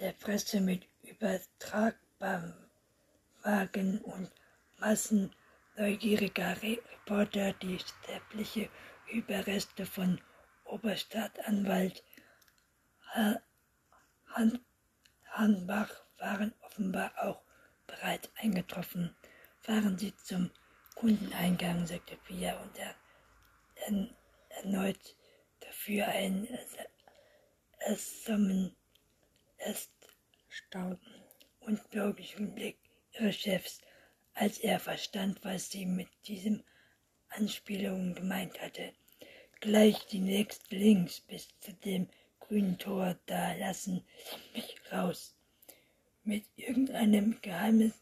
der Presse mit übertragbaren Wagen und Massen neugieriger Reporter die sterbliche Überreste von Oberstaatsanwalt Hanbach waren offenbar auch bereits eingetroffen. Fahren Sie zum Kundeneingang, sagte Pia und er, er, erneut dafür ein Ersummen, erst staunten und logischen Blick ihres Chefs, als er verstand, was sie mit diesem Anspielungen gemeint hatte. Gleich die nächste links bis zu dem grünen Tor, da lassen Sie mich raus. Mit irgendeinem Geheimnis,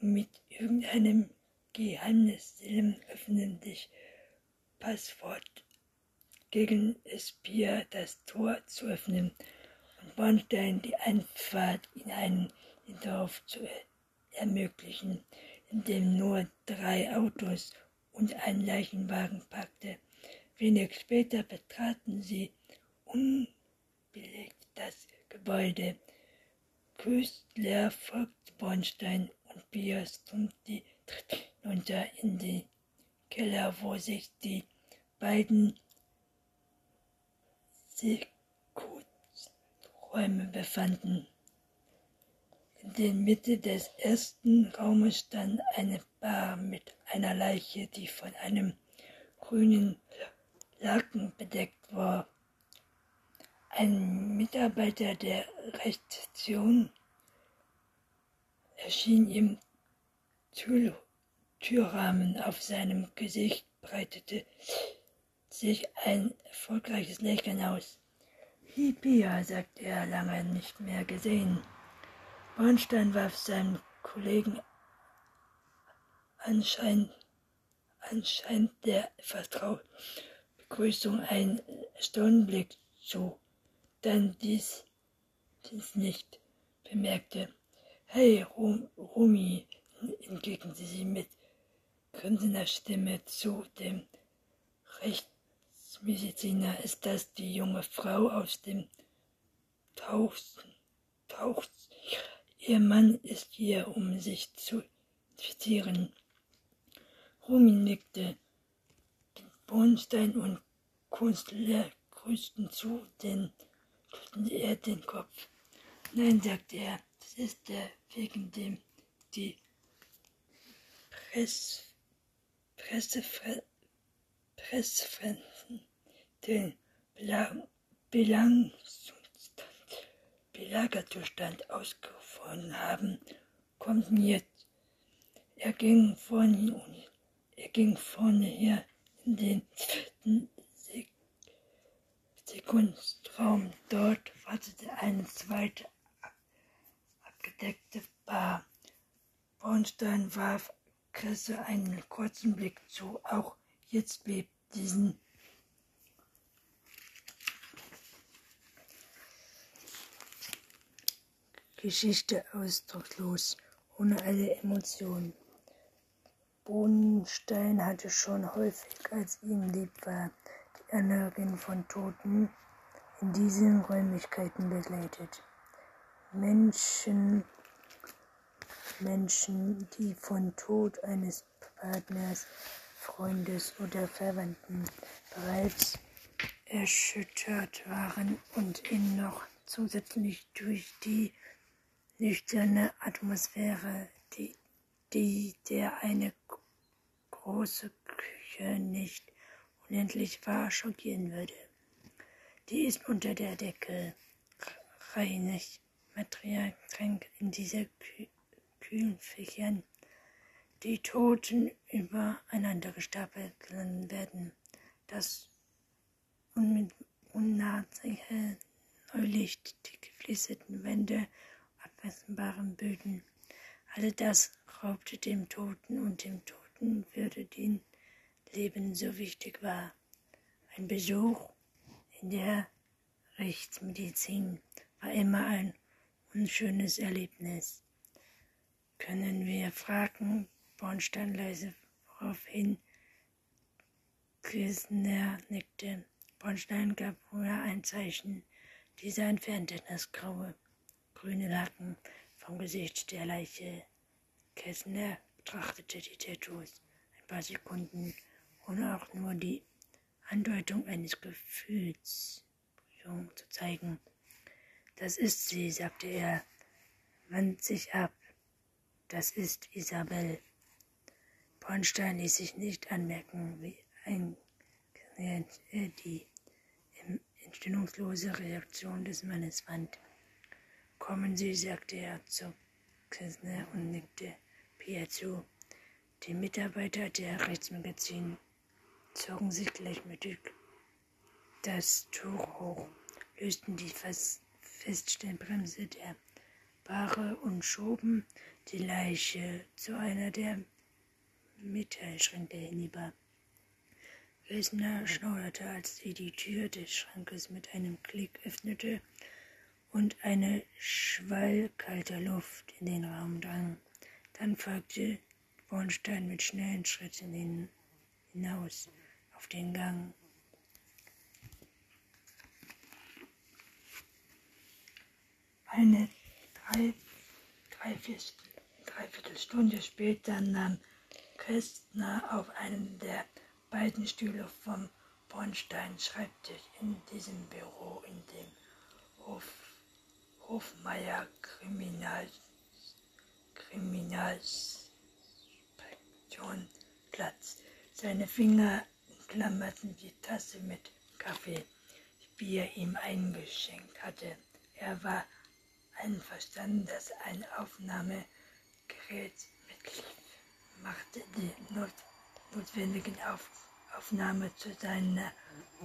mit irgendeinem Geheimnisseelen öffnen sich Passwort gegen Espier das Tor zu öffnen und Bornstein die Einfahrt in einen Hinterhof zu ermöglichen, in dem nur drei Autos und ein Leichenwagen packte. Wenig später betraten sie unbelegt das Gebäude. Küstler folgt Bornstein und Biers und die Treppe hinunter in den Keller, wo sich die beiden Sekundenräume befanden. In der Mitte des ersten Raumes stand eine Bar mit einer Leiche, die von einem grünen Laken bedeckt war. Ein Mitarbeiter der Rezeption erschien im Türrahmen. Auf seinem Gesicht breitete sich ein erfolgreiches Lächeln aus. Hippia, sagte er, lange nicht mehr gesehen. Bornstein warf seinem Kollegen anscheinend, anscheinend der vertrauten Begrüßung einen Stundenblick zu, dann dies, dies nicht bemerkte. Hey, Rumi, entgegnete sie mit grinsender Stimme zu dem Rechtsmediziner. Ist das die junge Frau aus dem Tauchs? Tauchs? Ihr Mann ist hier, um sich zu infizieren. Rumi nickte. Bornstein und Kunstler grüßten zu, denn schüttelte er den Kopf. Nein, sagte er, das ist der, wegen dem die Press, Pressefre, Pressefrenzen den Belagerzustand ausgefunden haben, kommt mir. Er ging vorne, er ging vorne in den Sekundenraum. Dort wartete eine zweite abgedeckte Bar. Bornstein warf Kresse einen kurzen Blick zu. Auch jetzt blieb diesen Geschichte ausdruckslos, ohne alle Emotionen. Bodenstein hatte schon häufig, als ihm lieb war, die Anhörigen von Toten in diesen Räumlichkeiten begleitet. Menschen, Menschen, die von Tod eines Partners, Freundes oder Verwandten bereits erschüttert waren und ihn noch zusätzlich durch die nüchterne Atmosphäre, die, die der eine große Küche nicht unendlich war, schockieren würde. Die ist unter der Decke reinig Materialtränk in diese Kü kühlen die Toten übereinander gestapelt werden. Das unnahliche Neulicht, die gefließten Wände, abmessenbaren Böden, all das raubte dem Toten und dem Toten würde den Leben so wichtig war. Ein Besuch in der Rechtsmedizin war immer ein unschönes Erlebnis. Können wir fragen, Bornstein leise, woraufhin Kirchner nickte. Bornstein gab vorher ein Zeichen. Dieser entfernte das Graue. Grüne Lacken vom Gesicht der Leiche. Kessner betrachtete die Tattoos ein paar Sekunden, ohne auch nur die Andeutung eines Gefühls zu zeigen. Das ist sie, sagte er, wand sich ab. Das ist Isabel. Bornstein ließ sich nicht anmerken, wie ein die entstellungslose Reaktion des Mannes fand. Kommen Sie, sagte er zu Kessner und nickte Pia zu. Die Mitarbeiter der Rechtsmagazin zogen sich gleichmütig das Tuch hoch, lösten die Feststellbremse der Bahre und schoben die Leiche zu einer der Metallschränke hinüber. Wessner schnauderte, als sie die Tür des Schrankes mit einem Klick öffnete und eine Schwall kalter Luft in den Raum drang. Dann folgte Bornstein mit schnellen Schritten hin, hinaus auf den Gang. Eine drei, dreiviertel, Dreiviertelstunde später nahm Kästner auf einem der beiden Stühle vom Bornstein-Schreibtisch in diesem Büro, in dem Hof, Hofmeier Kriminal, Kriminalspektion Platz. Seine Finger klammerten die Tasse mit Kaffee, die er ihm eingeschenkt hatte. Er war einverstanden, dass ein Aufnahmegerät machte die notwendigen Aufnahmen Aufnahme zu seiner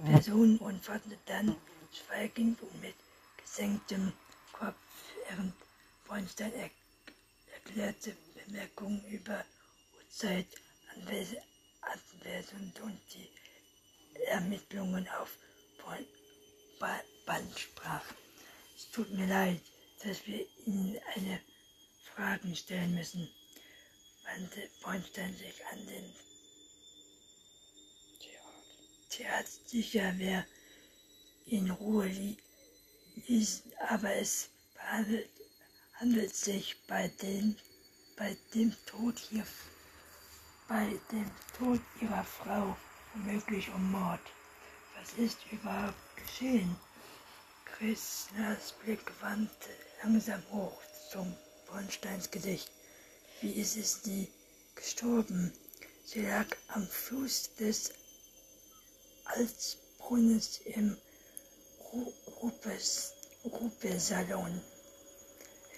Person und wartete dann schweigend und mit gesenktem Während Bornstein er erklärte Bemerkungen über Uhrzeit, Anwesenheit und die Ermittlungen auf Band sprach. Es tut mir leid, dass wir Ihnen eine Frage stellen müssen, wandte Bornstein sich an den Tierarzt sicher, wer in Ruhe ließ, aber es handelt, handelt sich bei dem, bei dem Tod hier, bei dem Tod ihrer Frau womöglich um Mord. Was ist überhaupt geschehen? Christners Blick wandte langsam hoch zum Bornsteins Gesicht. Wie ist es die gestorben? Sie lag am Fuß des als Brunnens im Rupesalon,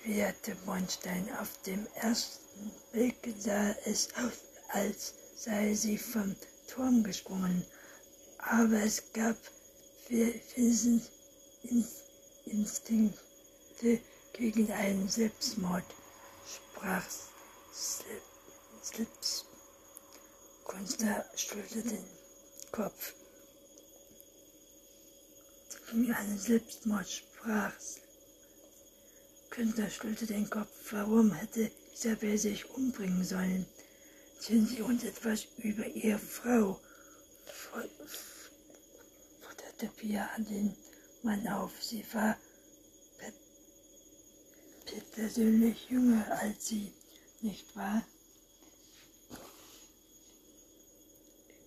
lehrte Bornstein. Auf dem ersten Blick sah es aus, als sei sie vom Turm gesprungen, aber es gab Instinkte gegen einen Selbstmord, sprach Slips. Kunstler schüttelte den Kopf gegen einen Selbstmord sprach. Künstler schüttelte den Kopf. Warum hätte Isabel sich umbringen sollen? Erzählen Sie uns etwas über Ihre Frau, forderte Pia an den Mann auf. Sie war persönlich jünger als Sie, nicht wahr?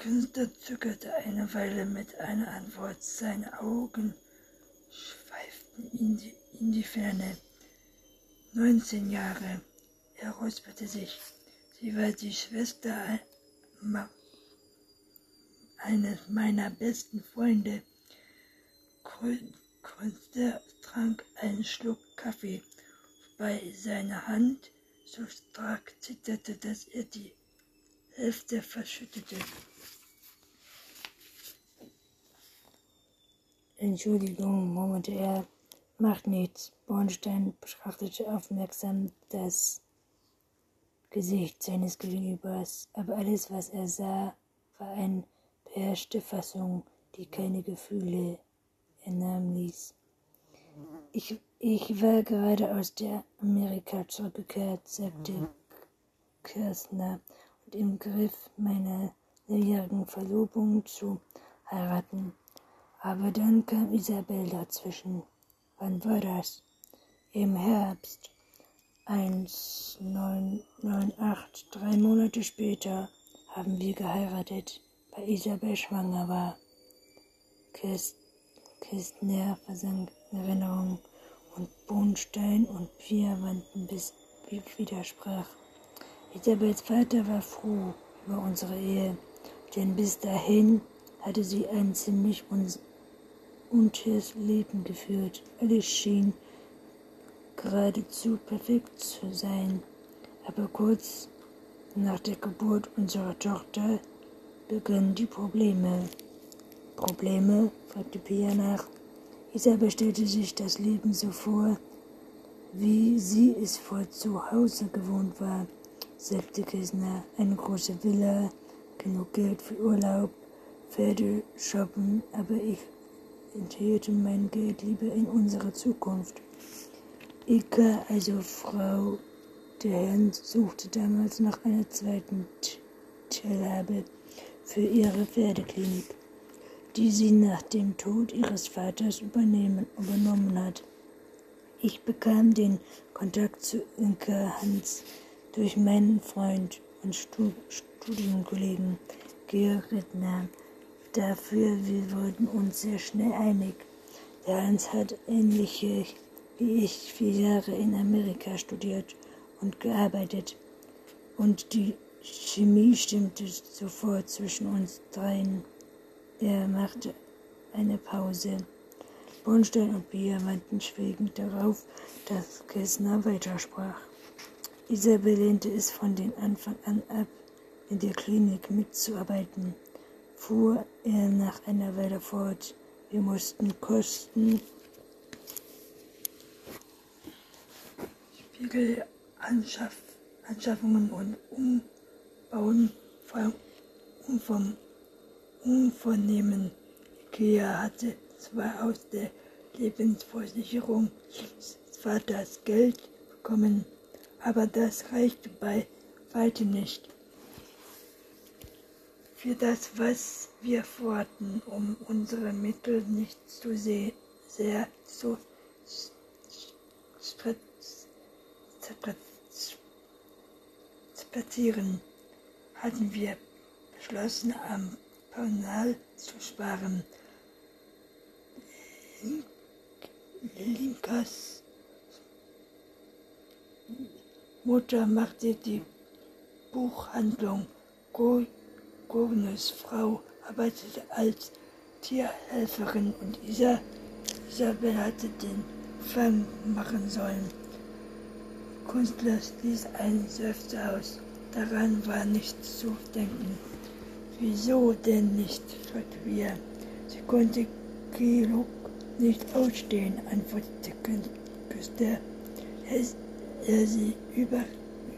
Künstler zögerte eine Weile mit einer Antwort. Seine Augen schweiften in die, in die Ferne. 19 Jahre. Er räusperte sich. Sie war die Schwester eines meiner besten Freunde. Künstler trank einen Schluck Kaffee, wobei seine Hand so stark zitterte, dass er die Hälfte verschüttete. Entschuldigung, murmelte er. Macht nichts. Bornstein betrachtete aufmerksam das Gesicht seines Gegenübers, aber alles, was er sah, war eine beherrschte Fassung, die keine Gefühle ernahmen ließ. Ich, ich war gerade aus der Amerika zurückgekehrt, sagte Kirstner, und im Griff meiner lehrjährigen Verlobung zu heiraten. Aber dann kam Isabel dazwischen. Wann war das? im Herbst 1998, drei Monate später, haben wir geheiratet, weil Isabel schwanger war. Kistner versank in Erinnerung und Bohnstein und Pia wandten bis widersprach. Isabels Vater war froh über unsere Ehe, denn bis dahin hatte sie ein ziemlich untes Leben geführt. Alles schien geradezu perfekt zu sein. Aber kurz nach der Geburt unserer Tochter begannen die Probleme. Probleme? fragte Pia nach. Isabel stellte sich das Leben so vor, wie sie es vor zu Hause gewohnt war, sagte Kisner. Eine große Villa, genug Geld für Urlaub, Pferde shoppen, aber ich investierte mein Geld lieber in unsere Zukunft. Ika, also Frau der Herrn, suchte damals nach einer zweiten Teilhabe für ihre Pferdeklinik, die sie nach dem Tod ihres Vaters übernommen hat. Ich bekam den Kontakt zu Inka Hans durch meinen Freund und Studienkollegen Georg Rittner. Dafür wir wurden uns sehr schnell einig. Der Hans hat ähnliche wie ich vier Jahre in Amerika studiert und gearbeitet. Und die Chemie stimmte sofort zwischen uns dreien. Er machte eine Pause. Bornstein und Bier wandten schwegend darauf, dass Kessner weitersprach. Isabel lehnte es von den Anfang an ab, in der Klinik mitzuarbeiten, fuhr er nach einer Weile fort. Wir mussten Kosten Spiegelanschaffungen und Umbauen vom Umvornehmen. Ikea hatte zwar aus der Lebensversicherung des Vaters Geld bekommen, aber das reichte bei weitem nicht für das, was wir vorhatten, um unsere Mittel nicht zu sehr, sehr zu spazieren, hatten wir beschlossen, am Personal zu sparen. Linkas Mutter machte die Buchhandlung. Gurnes Frau arbeitete als Tierhelferin und Isabel hatte den Fang machen sollen. Künstler stieß einen Seufzer aus. Daran war nicht zu denken. Wieso denn nicht? fragte wir. Sie konnte Kilok nicht ausstehen, antwortete Küster. Er, er sie über,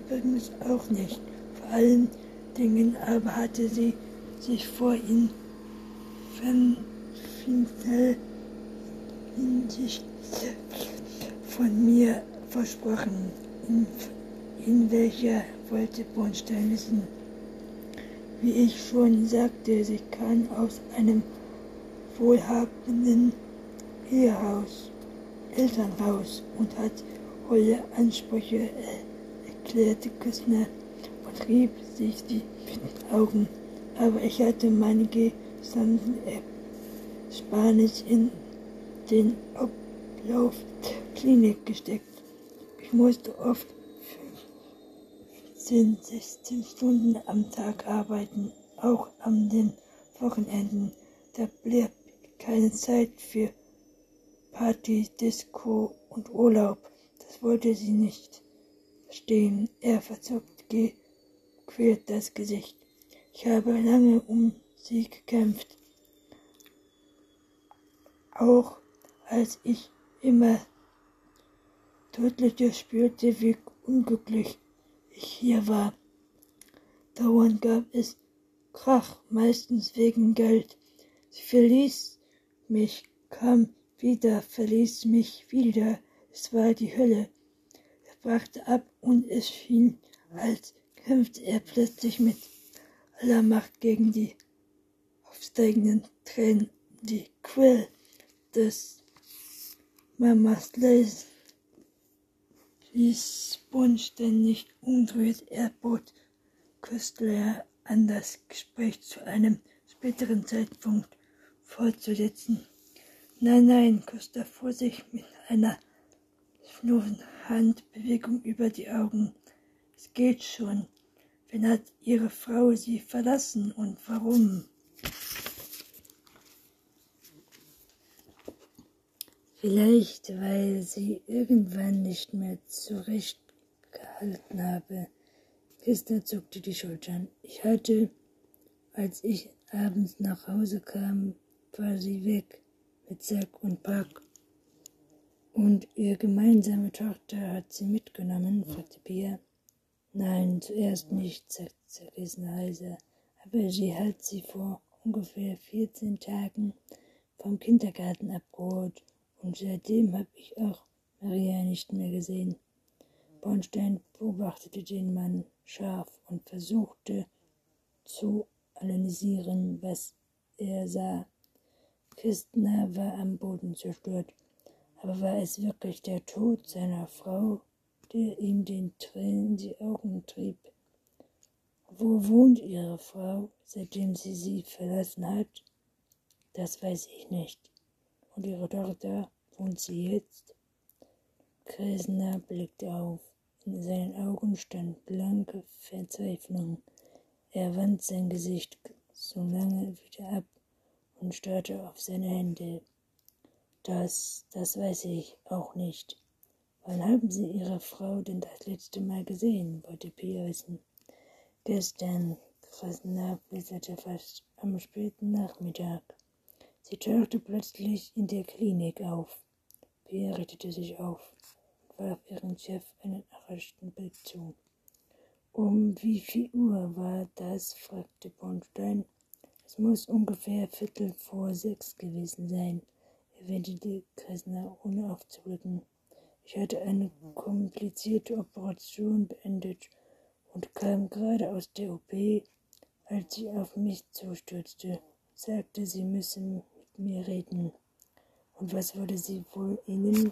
übrigens auch nicht. Vor allen Dingen aber hatte sie sich vor ihn von mir versprochen in, in welcher wollte Bornstein wissen. Wie ich schon sagte, sie kam aus einem wohlhabenden Ehehaus, Elternhaus und hat hohe Ansprüche, erklärte Küssner und rieb sich die Augen. Aber ich hatte meine gesamten Spanisch in den Ablauf der Klinik gesteckt. Ich musste oft 15, 16 Stunden am Tag arbeiten, auch an den Wochenenden. Da blieb keine Zeit für Party, Disco und Urlaub. Das wollte sie nicht verstehen. Er verzog gequält das Gesicht. Ich habe lange um sie gekämpft. Auch als ich immer deutlicher spürte, wie unglücklich ich hier war. Dauernd gab es Krach, meistens wegen Geld. Sie verließ mich, kam wieder, verließ mich wieder. Es war die Hölle. Er brachte ab und es schien, als kämpfte er plötzlich mit aller Macht gegen die aufsteigenden Tränen, die Quell des Mamas Lesen ließ nicht ungerührt. Er bot Köstler an, das Gespräch zu einem späteren Zeitpunkt fortzusetzen. Nein, nein, Köster fuhr sich mit einer schnurren Handbewegung über die Augen. Es geht schon. Wen hat Ihre Frau Sie verlassen und warum? Vielleicht, weil sie irgendwann nicht mehr zurechtgehalten habe. Christa zuckte die Schultern. Ich hatte, als ich abends nach Hause kam, war sie weg mit Zack und Pack. Und ihre gemeinsame Tochter hat sie mitgenommen, fragte Pia. Nein, zuerst nicht, sagte Christa heiser, aber sie hat sie vor ungefähr 14 Tagen vom Kindergarten abgeholt und seitdem habe ich auch Maria nicht mehr gesehen. Bornstein beobachtete den Mann scharf und versuchte zu analysieren, was er sah. Christner war am Boden zerstört. Aber war es wirklich der Tod seiner Frau, der ihm den Tränen die Augen trieb? Wo wohnt Ihre Frau, seitdem sie sie verlassen hat? Das weiß ich nicht. Und Ihre Tochter? Und sie jetzt? Kresner blickte auf. In seinen Augen stand blanke Verzweiflung. Er wand sein Gesicht so lange wieder ab und starrte auf seine Hände. Das, das weiß ich auch nicht. Wann haben Sie Ihre Frau denn das letzte Mal gesehen? wollte Pia wissen. Gestern, Krasner blätterte fast am späten Nachmittag. Sie tauchte plötzlich in der Klinik auf. Pia richtete sich auf und warf ihrem Chef einen erröschten Blick zu. Um wie viel Uhr war das? fragte Bornstein. Es muss ungefähr Viertel vor sechs gewesen sein, erwähnte Kressner ohne aufzublicken. Ich hatte eine komplizierte Operation beendet und kam gerade aus der OP, als sie auf mich zustürzte, sagte, sie müsse mit mir reden. Und was würde sie wohl Ihnen?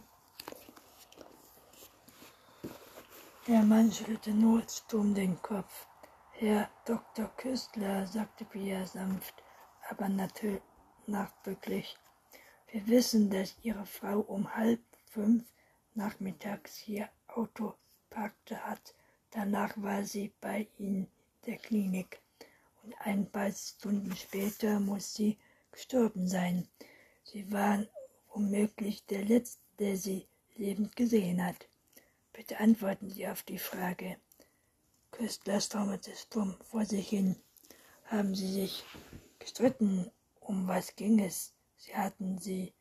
Der Mann schüttelte nur stumm den Kopf. Herr Dr. Küstler, sagte Pia sanft, aber natürlich nachdrücklich. Wir wissen, dass Ihre Frau um halb fünf nachmittags hier Auto parkte hat. Danach war sie bei Ihnen der Klinik. Und ein paar Stunden später muss sie gestorben sein. Sie waren womöglich der Letzte, der sie lebend gesehen hat. Bitte antworten Sie auf die Frage. Köstler straumelte stumm vor sich hin. Haben Sie sich gestritten? Um was ging es? Sie hatten sie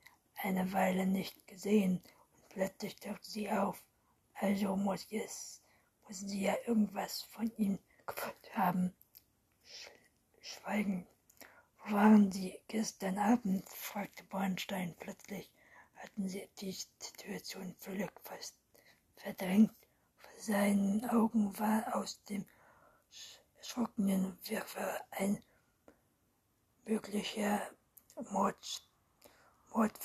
eine Weile nicht gesehen plötzlich tauchte sie auf. Also muss es, müssen Sie ja irgendwas von ihm gewollt haben. Schweigen. Wo waren Sie gestern Abend? fragte Bornstein plötzlich hatten sie die Situation völlig fast verdrängt. Vor seinen Augen war aus dem erschrockenen Wirrwarr ein möglicher Mord, Mord,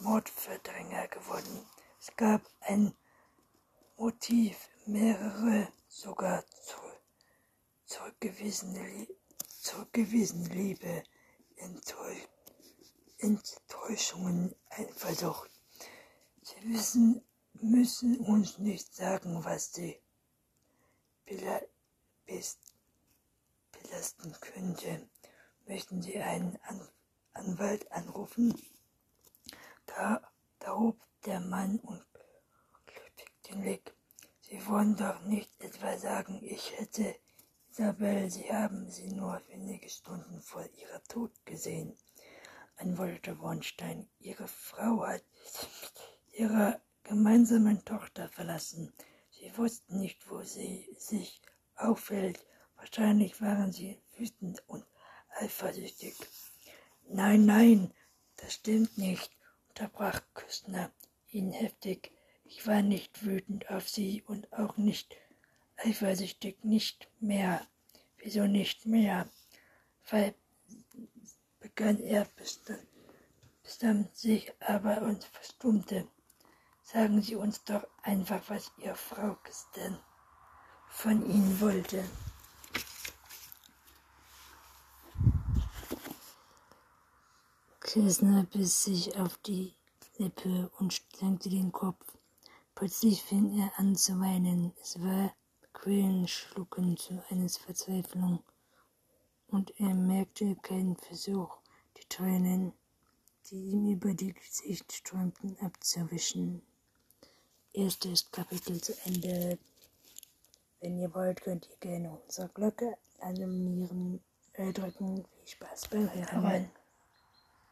Mordverdränger geworden. Es gab ein Motiv, mehrere sogar zu, zurückgewiesene, zurückgewiesene Liebe, Enttäuschung Enttäuschungen, Eifersucht. Sie wissen, müssen uns nicht sagen, was sie belasten könnte. Möchten Sie einen An Anwalt anrufen? Da, da der Mann und den Blick. Sie wollen doch nicht etwa sagen, ich hätte Isabel, Sie haben sie nur wenige Stunden vor ihrer Tod gesehen antwortete Bornstein. Ihre Frau hat ihre gemeinsamen Tochter verlassen. Sie wussten nicht, wo sie sich auffällt. Wahrscheinlich waren sie wütend und eifersüchtig. Nein, nein, das stimmt nicht, unterbrach Küstner ihn heftig. Ich war nicht wütend auf sie und auch nicht eifersüchtig, nicht mehr. Wieso nicht mehr? Weil begann er, bestand sich aber und verstummte. Sagen Sie uns doch einfach, was Ihr Frau gestern von Ihnen wollte. Klesner biss sich auf die Lippe und senkte den Kopf. Plötzlich fing er an zu weinen. Es war Quälenschlucken zu eines Verzweiflung, und er merkte keinen Versuch, die Tränen, die ihm über die Gesicht strömten, abzuwischen. Erstes Kapitel zu Ende. Wenn ihr wollt, könnt ihr gerne unsere Glocke abonnieren, äh, drücken. Viel Spaß beim Hören.